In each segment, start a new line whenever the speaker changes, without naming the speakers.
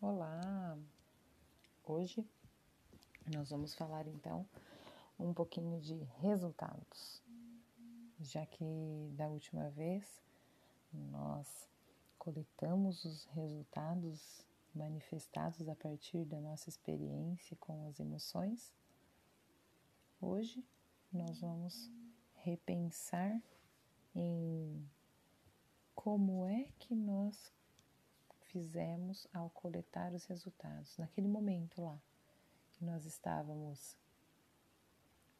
Olá! Hoje nós vamos falar então um pouquinho de resultados, já que da última vez nós coletamos os resultados manifestados a partir da nossa experiência com as emoções. Hoje nós vamos repensar em como é que nós fizemos ao coletar os resultados. Naquele momento lá, que nós estávamos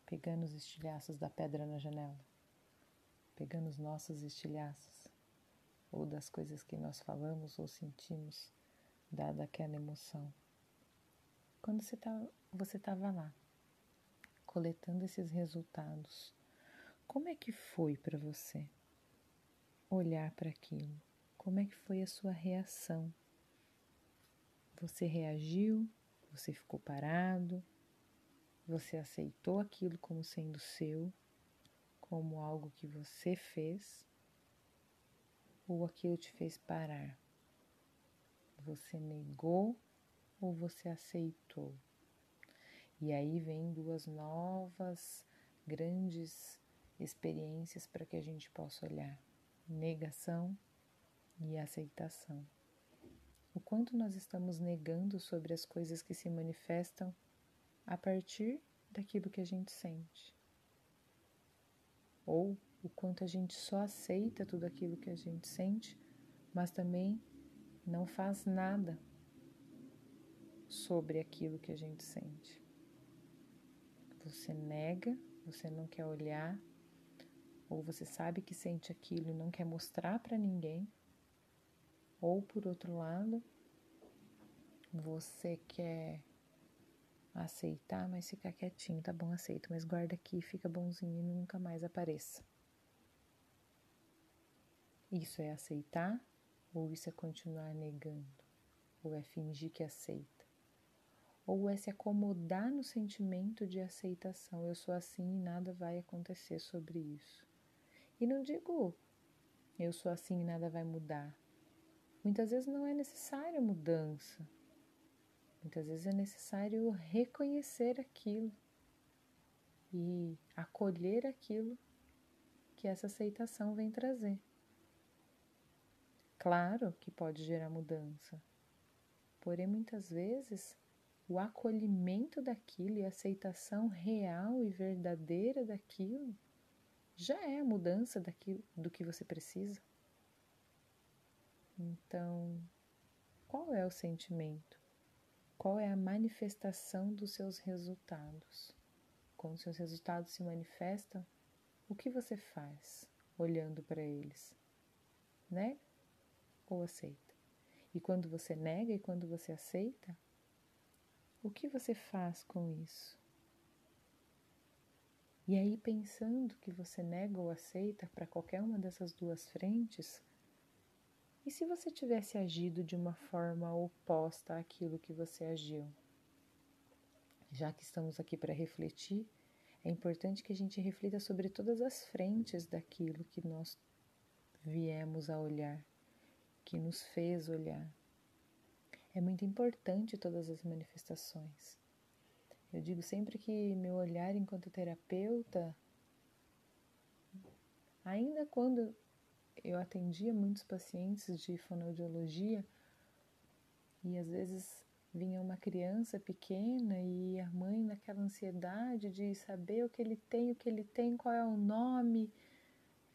pegando os estilhaços da pedra na janela, pegando os nossos estilhaços, ou das coisas que nós falamos ou sentimos, dada aquela emoção. Quando você tá, estava lá, coletando esses resultados, como é que foi para você olhar para aquilo? Como é que foi a sua reação? Você reagiu? Você ficou parado? Você aceitou aquilo como sendo seu, como algo que você fez? Ou aquilo te fez parar? Você negou ou você aceitou? E aí vem duas novas grandes experiências para que a gente possa olhar: negação e aceitação. O quanto nós estamos negando sobre as coisas que se manifestam a partir daquilo que a gente sente. Ou o quanto a gente só aceita tudo aquilo que a gente sente, mas também não faz nada sobre aquilo que a gente sente. Você nega, você não quer olhar, ou você sabe que sente aquilo e não quer mostrar para ninguém, ou por outro lado, você quer aceitar, mas ficar quietinho, tá bom, aceito, mas guarda aqui, fica bonzinho e nunca mais apareça. Isso é aceitar ou isso é continuar negando? Ou é fingir que aceita? Ou é se acomodar no sentimento de aceitação? Eu sou assim e nada vai acontecer sobre isso. E não digo eu sou assim e nada vai mudar. Muitas vezes não é necessária mudança. Muitas vezes é necessário reconhecer aquilo e acolher aquilo que essa aceitação vem trazer. Claro que pode gerar mudança, porém muitas vezes o acolhimento daquilo e a aceitação real e verdadeira daquilo já é a mudança daquilo, do que você precisa. Então, qual é o sentimento? Qual é a manifestação dos seus resultados? Quando seus resultados se manifestam, o que você faz olhando para eles? Nega ou aceita? E quando você nega e quando você aceita, o que você faz com isso? E aí, pensando que você nega ou aceita para qualquer uma dessas duas frentes, e se você tivesse agido de uma forma oposta àquilo que você agiu? Já que estamos aqui para refletir, é importante que a gente reflita sobre todas as frentes daquilo que nós viemos a olhar, que nos fez olhar. É muito importante todas as manifestações. Eu digo sempre que meu olhar enquanto terapeuta, ainda quando eu atendia muitos pacientes de fonoaudiologia e às vezes vinha uma criança pequena e a mãe naquela ansiedade de saber o que ele tem, o que ele tem, qual é o nome.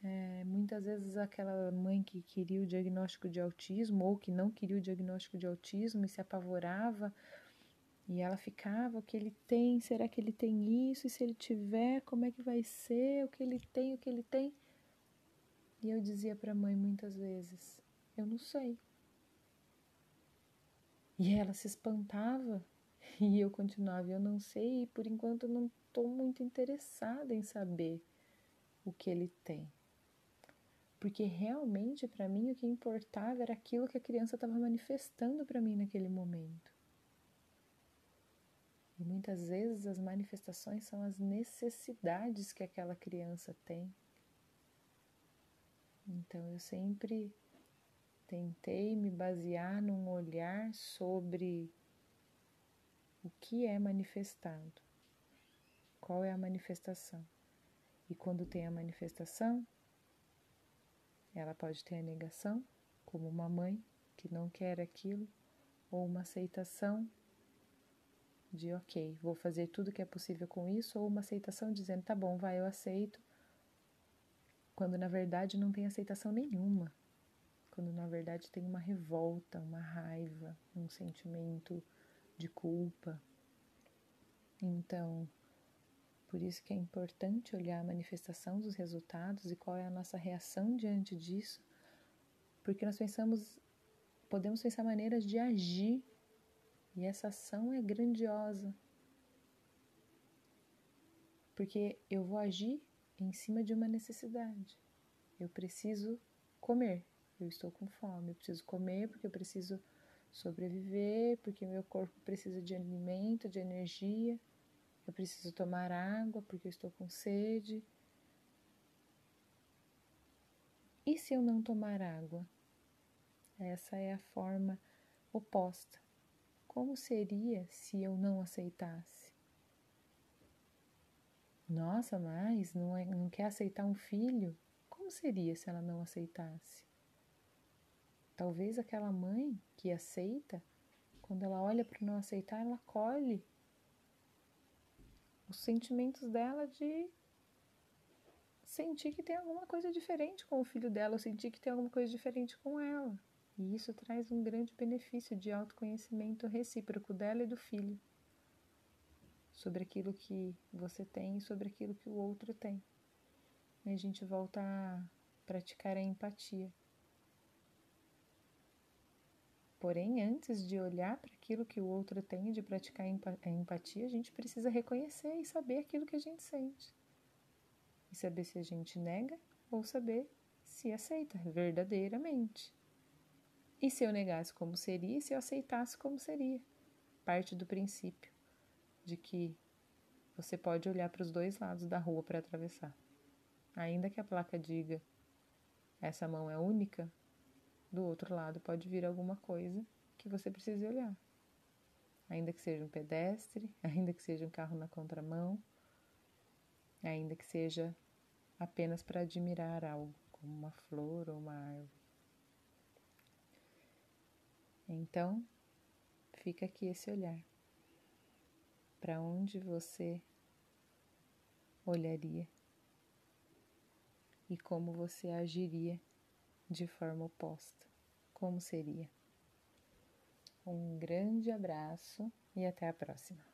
É, muitas vezes aquela mãe que queria o diagnóstico de autismo ou que não queria o diagnóstico de autismo e se apavorava e ela ficava, o que ele tem, será que ele tem isso? E se ele tiver, como é que vai ser? O que ele tem, o que ele tem? E eu dizia para a mãe muitas vezes: Eu não sei. E ela se espantava e eu continuava: Eu não sei, e por enquanto não estou muito interessada em saber o que ele tem. Porque realmente para mim o que importava era aquilo que a criança estava manifestando para mim naquele momento. E muitas vezes as manifestações são as necessidades que aquela criança tem então eu sempre tentei me basear num olhar sobre o que é manifestado, qual é a manifestação. E quando tem a manifestação, ela pode ter a negação, como uma mãe que não quer aquilo, ou uma aceitação de ok, vou fazer tudo que é possível com isso, ou uma aceitação dizendo tá bom, vai, eu aceito, quando na verdade não tem aceitação nenhuma quando na verdade tem uma revolta, uma raiva, um sentimento de culpa. Então, por isso que é importante olhar a manifestação dos resultados e qual é a nossa reação diante disso, porque nós pensamos, podemos pensar maneiras de agir e essa ação é grandiosa. Porque eu vou agir em cima de uma necessidade. Eu preciso comer eu estou com fome, eu preciso comer porque eu preciso sobreviver, porque meu corpo precisa de alimento, de energia, eu preciso tomar água porque eu estou com sede. E se eu não tomar água? Essa é a forma oposta. Como seria se eu não aceitasse? Nossa, mas não, é, não quer aceitar um filho? Como seria se ela não aceitasse? Talvez aquela mãe que aceita, quando ela olha para não aceitar, ela colhe os sentimentos dela de sentir que tem alguma coisa diferente com o filho dela, ou sentir que tem alguma coisa diferente com ela. E isso traz um grande benefício de autoconhecimento recíproco dela e do filho sobre aquilo que você tem e sobre aquilo que o outro tem. E a gente volta a praticar a empatia. Porém, antes de olhar para aquilo que o outro tem e de praticar a empatia, a gente precisa reconhecer e saber aquilo que a gente sente. E saber se a gente nega ou saber se aceita verdadeiramente. E se eu negasse como seria e se eu aceitasse como seria? Parte do princípio de que você pode olhar para os dois lados da rua para atravessar. Ainda que a placa diga essa mão é única, do outro lado pode vir alguma coisa que você precise olhar. Ainda que seja um pedestre, ainda que seja um carro na contramão, ainda que seja apenas para admirar algo, como uma flor ou uma árvore. Então, fica aqui esse olhar. Para onde você olharia e como você agiria de forma oposta. Como seria? Um grande abraço e até a próxima.